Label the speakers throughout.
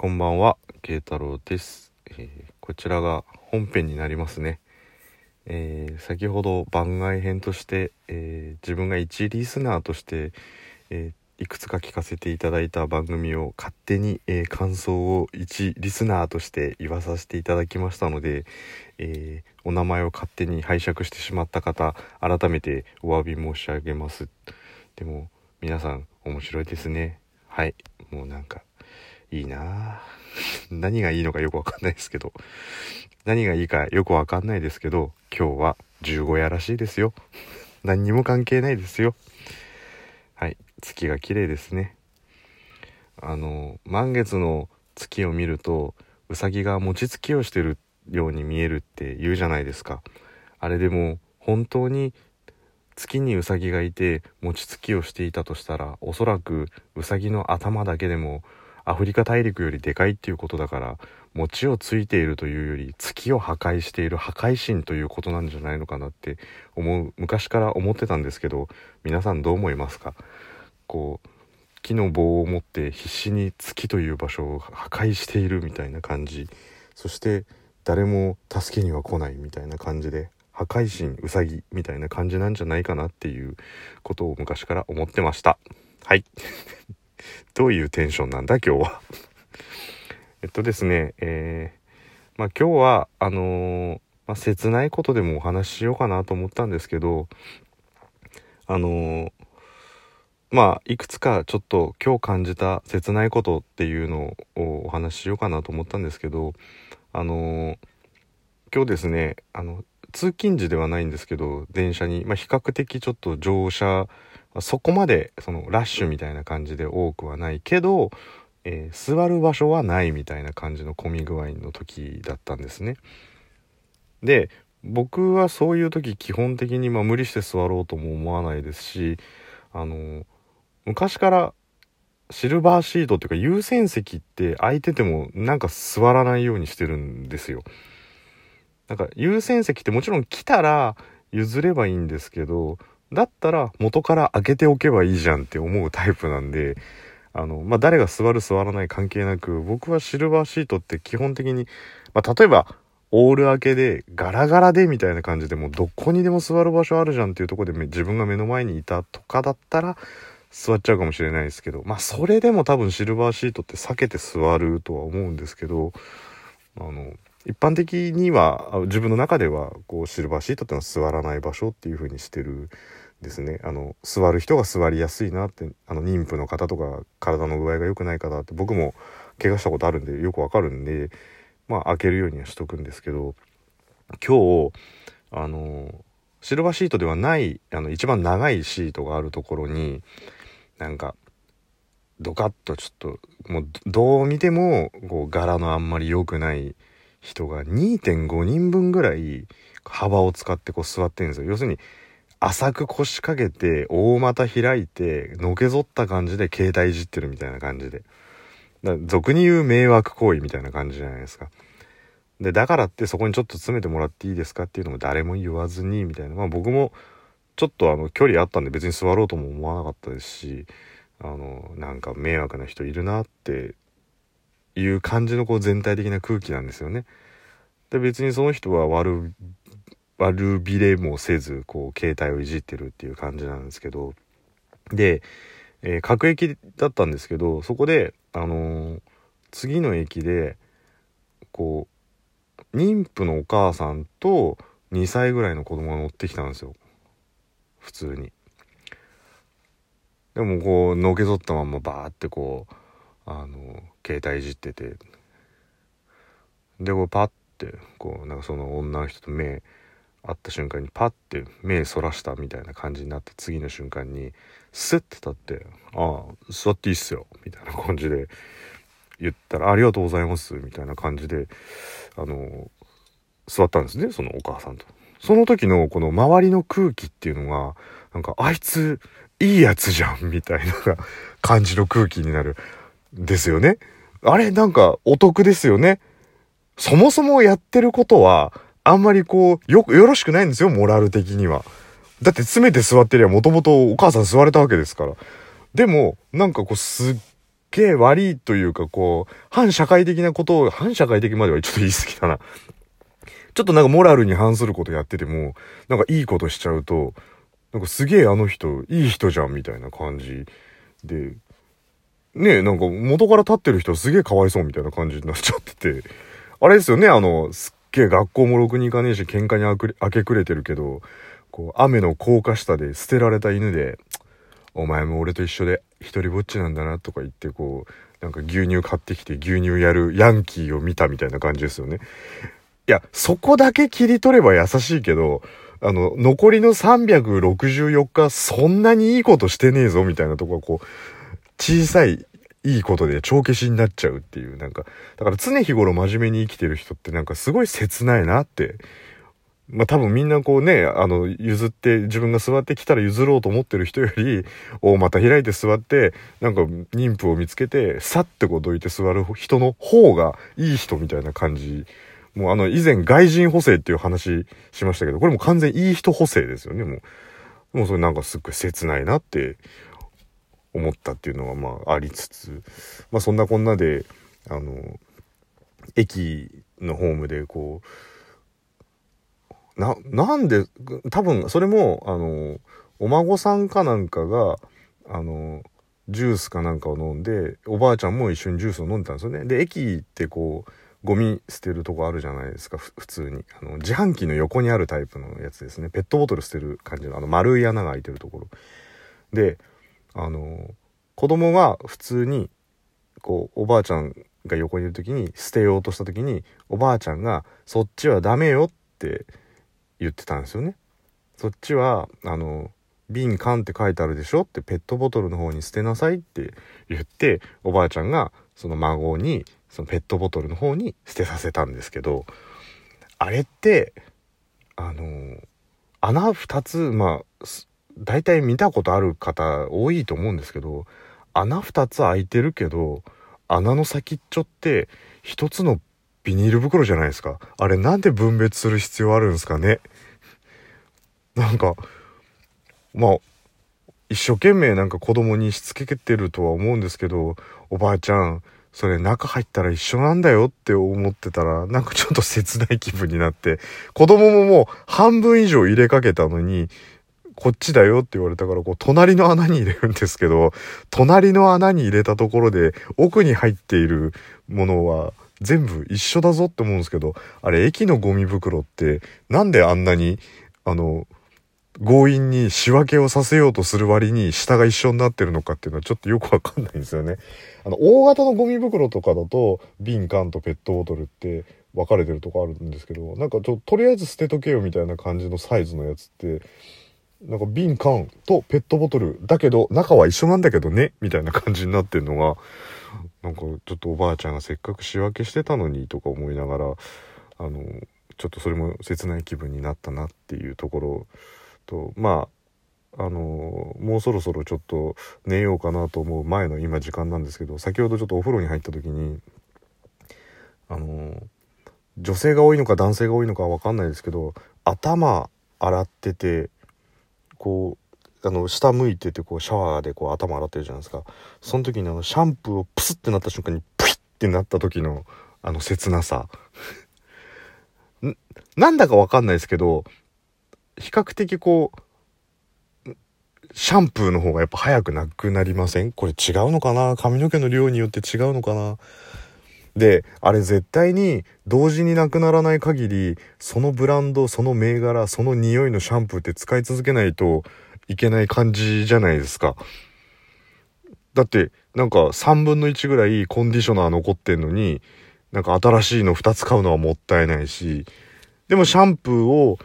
Speaker 1: こんばんは、慶太郎です、えーこちらが本編になりますね。えー先ほど番外編として、えー自分が一リスナーとして、えーいくつか聞かせていただいた番組を勝手に、えー感想を一リスナーとして言わさせていただきましたので、えーお名前を勝手に拝借してしまった方改めてお詫び申し上げます。でも皆さん面白いですね。はい。もうなんかいいな。あ何がいいのかよくわかんないですけど。何がいいかよくわかんないですけど今日は15夜らしいですよ。何にも関係ないですよ。はい月が綺麗ですね。あの満月の月を見るとうさぎが餅つきをしてるように見えるって言うじゃないですか。あれでも本当に月にうさぎがいて餅つきをしていたとしたらおそらくうさぎの頭だけでもアフリカ大陸よりでかいっていうことだから餅をついているというより月を破壊している破壊神ということなんじゃないのかなって思う昔から思ってたんですけど皆さんどう思いますか？こう木の棒を持って必死に月という場所を破壊しているみたいな感じ。そして誰も助けには来ないみたいな感じで破壊神ウサギみたいな感じなんじゃないかなっていうことを昔から思ってました。はい。どういうテンションなんだ今日は。えっとですねえー、まあ今日はあのーまあ、切ないことでもお話ししようかなと思ったんですけどあのーまあいくつかちょっと今日感じた切ないことっていうのをお話ししようかなと思ったんですけどあの今日ですねあの通勤時ではないんですけど電車に、まあ、比較的ちょっと乗車そこまでそのラッシュみたいな感じで多くはないけど、えー座る場所はないみたいな感じの混み具合の時だったんですね。で僕はそういう時基本的にまあ無理して座ろうとも思わないですしあの昔からシルバーシートっていうか優先席って空いててもなんか座らないようにしてるんですよ。なんか優先席ってもちろん来たら譲ればいいんですけどだったら元から開けておけばいいじゃんって思うタイプなんであの、まあ、誰が座る座らない関係なく僕はシルバーシートって基本的に、まあ、例えばオール開けでガラガラでみたいな感じでもうどこにでも座る場所あるじゃんっていうところで自分が目の前にいたとかだったら座っちゃうかもしれないですけどまあそれでも多分シルバーシートって避けて座るとは思うんですけどあの一般的には自分の中ではこうシルバーシートってのは座らない場所っていう風にしてるですね。あの座る人が座りやすいなってあの妊婦の方とか体の具合が良くない方って僕も怪我したことあるんでよくわかるんでまあ開けるようにはしとくんですけど今日あのシルバーシートではないあの一番長いシートがあるところになんかドカッとちょっともうどう見てもこう柄のあんまり良くない人が2.5人分ぐらい幅を使ってこう座ってるんですよ。要するに浅く腰掛けて大股開いてのけぞった感じで携帯いじってるみたいな感じで。だ俗に言う迷惑行為みたいな感じじゃないですか。でだからってそこにちょっと詰めてもらっていいですかっていうのも誰も言わずにみたいな。まあ僕もちょっとあの距離あったんで別に座ろうとも思わなかったですしあのなんか迷惑な人いるなっていう感じのこう全体的な空気なんですよね。で別にその人は悪悪びれもせずこう携帯をいじってるっていう感じなんですけど。で、えー各駅だったんですけどそこであのー次の駅でこう妊婦のお母さんと2歳ぐらいの子供が乗ってきたんですよ。普通に。でもこうのけぞったままバーってこうあの携帯いじってて。でこうパッてこうなんかその女の人と目合った瞬間にパッて目そらしたみたいな感じになって次の瞬間にスッて立って「ああ座っていいっすよ」みたいな感じで言ったら「ありがとうございます」みたいな感じであの座ったんですねそのお母さんと。その時のこの周りの空気っていうのがなんかあいついいやつじゃんみたいな感じの空気になるですよね。あれなんかお得ですよね。そもそもやってることはあんまりこうよよろしくないんですよモラル的には。だって詰めて座ってりゃもともとお母さん座れたわけですから。でもなんかこうすっげえ悪いというかこう、反社会的なことを、反社会的まではちょっと言い過ぎだな。ちょっとなんかモラルに反することやってても、なんかいいことしちゃうと、なんかすげえあの人、いい人じゃんみたいな感じで、ねえ、なんか元から立ってる人すげえかわいそうみたいな感じになっちゃってて、あれですよね、あの、すげえ学校もろくに行かねえし喧嘩に明け暮れてるけど、こう、雨の高架下で捨てられた犬で、お前も俺と一緒で一人ぼっちなんだなとか言ってこう、なんか牛乳買ってきて牛乳やるヤンキーを見たみたいな感じですよね。いや、そこだけ切り取れば優しいけど、あの、残りの364日、そんなにいいことしてねえぞ、みたいなとこはこう、小さいいいことで帳消しになっちゃうっていう、なんか、だから常日頃真面目に生きてる人ってなんかすごい切ないなって。まあ多分みんなこうね、あの、譲って自分が座ってきたら譲ろうと思ってる人より、大股開いて座って、なんか妊婦を見つけて、さってこうどいて座る人の方がいい人みたいな感じ。もうあの、以前外人補正っていう話しましたけど、これも完全いい人補正ですよね、もう。もうそれなんかすっごい切ないなって思ったっていうのはまあありつつ、まあそんなこんなで、あの、駅のホームでこう、な、なんで、多分それも、あの、お孫さんかなんかが、あの、ジュースかなんかを飲んで、おばあちゃんも一緒にジュースを飲んでたんですよね。で、駅ってこう、ゴミ捨てるとこあるじゃないですか、普通に。あの、自販機の横にあるタイプのやつですね。ペットボトル捨てる感じの、あの、丸い穴が開いてるところ。で、あの子供が普通にこうおばあちゃんが横にいる時に捨てようとした時におばあちゃんが「そっちはダメよ」って言ってたんですよね。そっちはあの瓶缶って書いてあるでしょってペットボトルの方に捨てなさいって言っておばあちゃんがその孫にそのペットボトルの方に捨てさせたんですけどあれってあの穴2つまあ大体見たことある方多いと思うんですけど穴2つ開いてるけど穴の先っちょって1つのビニール袋じゃないですか。あれなんで分別する必要あるんですかね。なんかまあ一生懸命なんか子供にしつけてるとは思うんですけどおばあちゃんそれ中入ったら一緒なんだよって思ってたらなんかちょっと切ない気分になって子供ももう半分以上入れかけたのにこっちだよって言われたから、こう、隣の穴に入れるんですけど、隣の穴に入れたところで、奥に入っているものは、全部一緒だぞって思うんですけど、あれ、駅のゴミ袋って、なんであんなに、あの、強引に仕分けをさせようとする割に下が一緒になってるのかっていうのはちょっとよくわかんないんですよね。あの、大型のゴミ袋とかだと、瓶、缶とペットボトルって分かれてるとこあるんですけど、なんかちょ、とりあえず捨てとけよみたいな感じのサイズのやつって、なんか瓶缶とペットボトルだけど中は一緒なんだけどねみたいな感じになってるのがなんかちょっとおばあちゃんがせっかく仕分けしてたのにとか思いながらあのちょっとそれも切ない気分になったなっていうところとまああのもうそろそろちょっと寝ようかなと思う前の今時間なんですけど先ほどちょっとお風呂に入った時にあの女性が多いのか男性が多いのか分かんないですけど頭洗っててこうあの下向いててこうシャワーでこう頭洗ってるじゃないですか。その時にあのシャンプーをプスってなった瞬間にプイってなった時のあの切なさ。なんだかわかんないですけど比較的こうシャンプーの方がやっぱ早くなくなりません？これ違うのかな？髪の毛の量によって違うのかな？であれ絶対に同時になくならない限りそのブランドその銘柄その匂いのシャンプーって使い続けないといけない感じじゃないですか。だってなんか3分の1ぐらいコンディショナー残ってんのになんか新しいの2つ買うのはもったいないしでもシャンプーを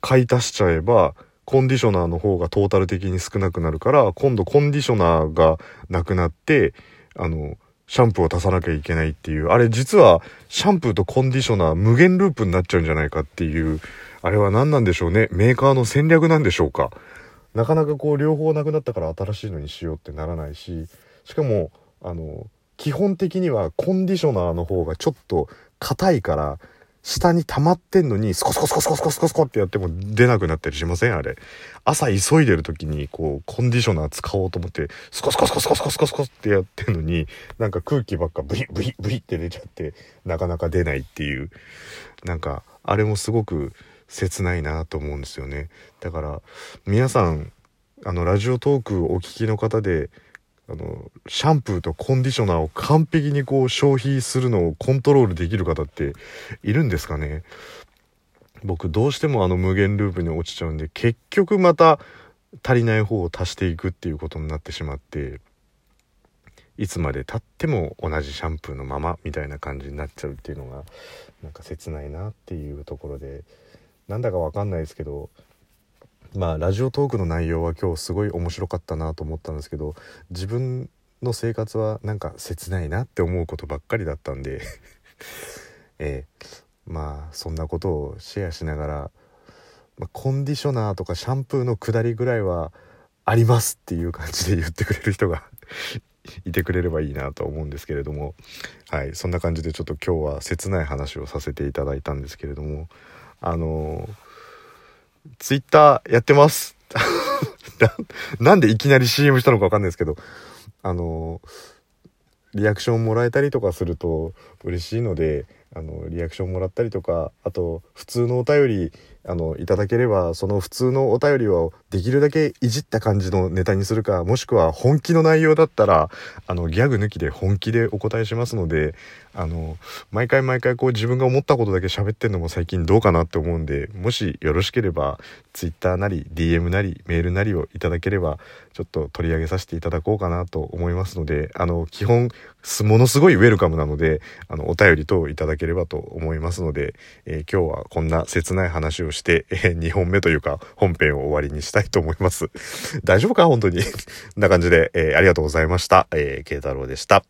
Speaker 1: 買い足しちゃえばコンディショナーの方がトータル的に少なくなるから今度コンディショナーがなくなってあのシャンプーを足さなきゃいけないっていう、あれ実はシャンプーとコンディショナー無限ループになっちゃうんじゃないかっていう、あれは何なんでしょうね？メーカーの戦略なんでしょうか？なかなかこう両方なくなったから新しいのにしようってならないし、しかも、あの、基本的にはコンディショナーの方がちょっと硬いから、下に溜まってんのに、スコスコスコスコスコスコスコってやっても出なくなったりしません？あれ。朝急いでる時に、こう、コンディショナー使おうと思って、スコスコスコスコスコスコスコってやってんのに、なんか空気ばっかブリブリブリって出ちゃって、なかなか出ないっていう、なんか、あれもすごく切ないなと思うんですよね。だから、皆さん、あの、ラジオトークお聞きの方で、あの、シャンプーとコンディショナーを完璧にこう消費するのをコントロールできる方っているんですかね？僕どうしてもあの無限ループに落ちちゃうんで結局また足りない方を足していくっていうことになってしまっていつまでたっても同じシャンプーのままみたいな感じになっちゃうっていうのがなんか切ないなっていうところでなんだかわかんないですけどまあラジオトークの内容は今日すごい面白かったなと思ったんですけど自分の生活はなんか切ないなって思うことばっかりだったんで。えー、まあそんなことをシェアしながら、まあ、コンディショナーとかシャンプーの下りぐらいはありますっていう感じで言ってくれる人が いてくれればいいなと思うんですけれども。はい。そんな感じでちょっと今日は切ない話をさせていただいたんですけれども。あのーツイッターやってます。なんでいきなり CM したのかわかんないですけど、あの、リアクションもらえたりとかすると嬉しいので、あの、リアクションもらったりとか、あと、普通のお便り、あの、いただければ、その普通のお便りをできるだけいじった感じのネタにするか、もしくは本気の内容だったら、あの、ギャグ抜きで本気でお答えしますので、あの、毎回毎回こう自分が思ったことだけ喋ってんのも最近どうかなって思うんで、もしよろしければ、Twitter なり、DM なり、メールなりをいただければ、ちょっと取り上げさせていただこうかなと思いますので、あの、基本、ものすごいウェルカムなので、あの、お便り等いただければと思いますので、えー、今日はこんな切ない話をして、えー、2本目というか本編を終わりにしたいと思います。大丈夫か？本当に。な感じで、えー、ありがとうございました。えー、慶太郎でした。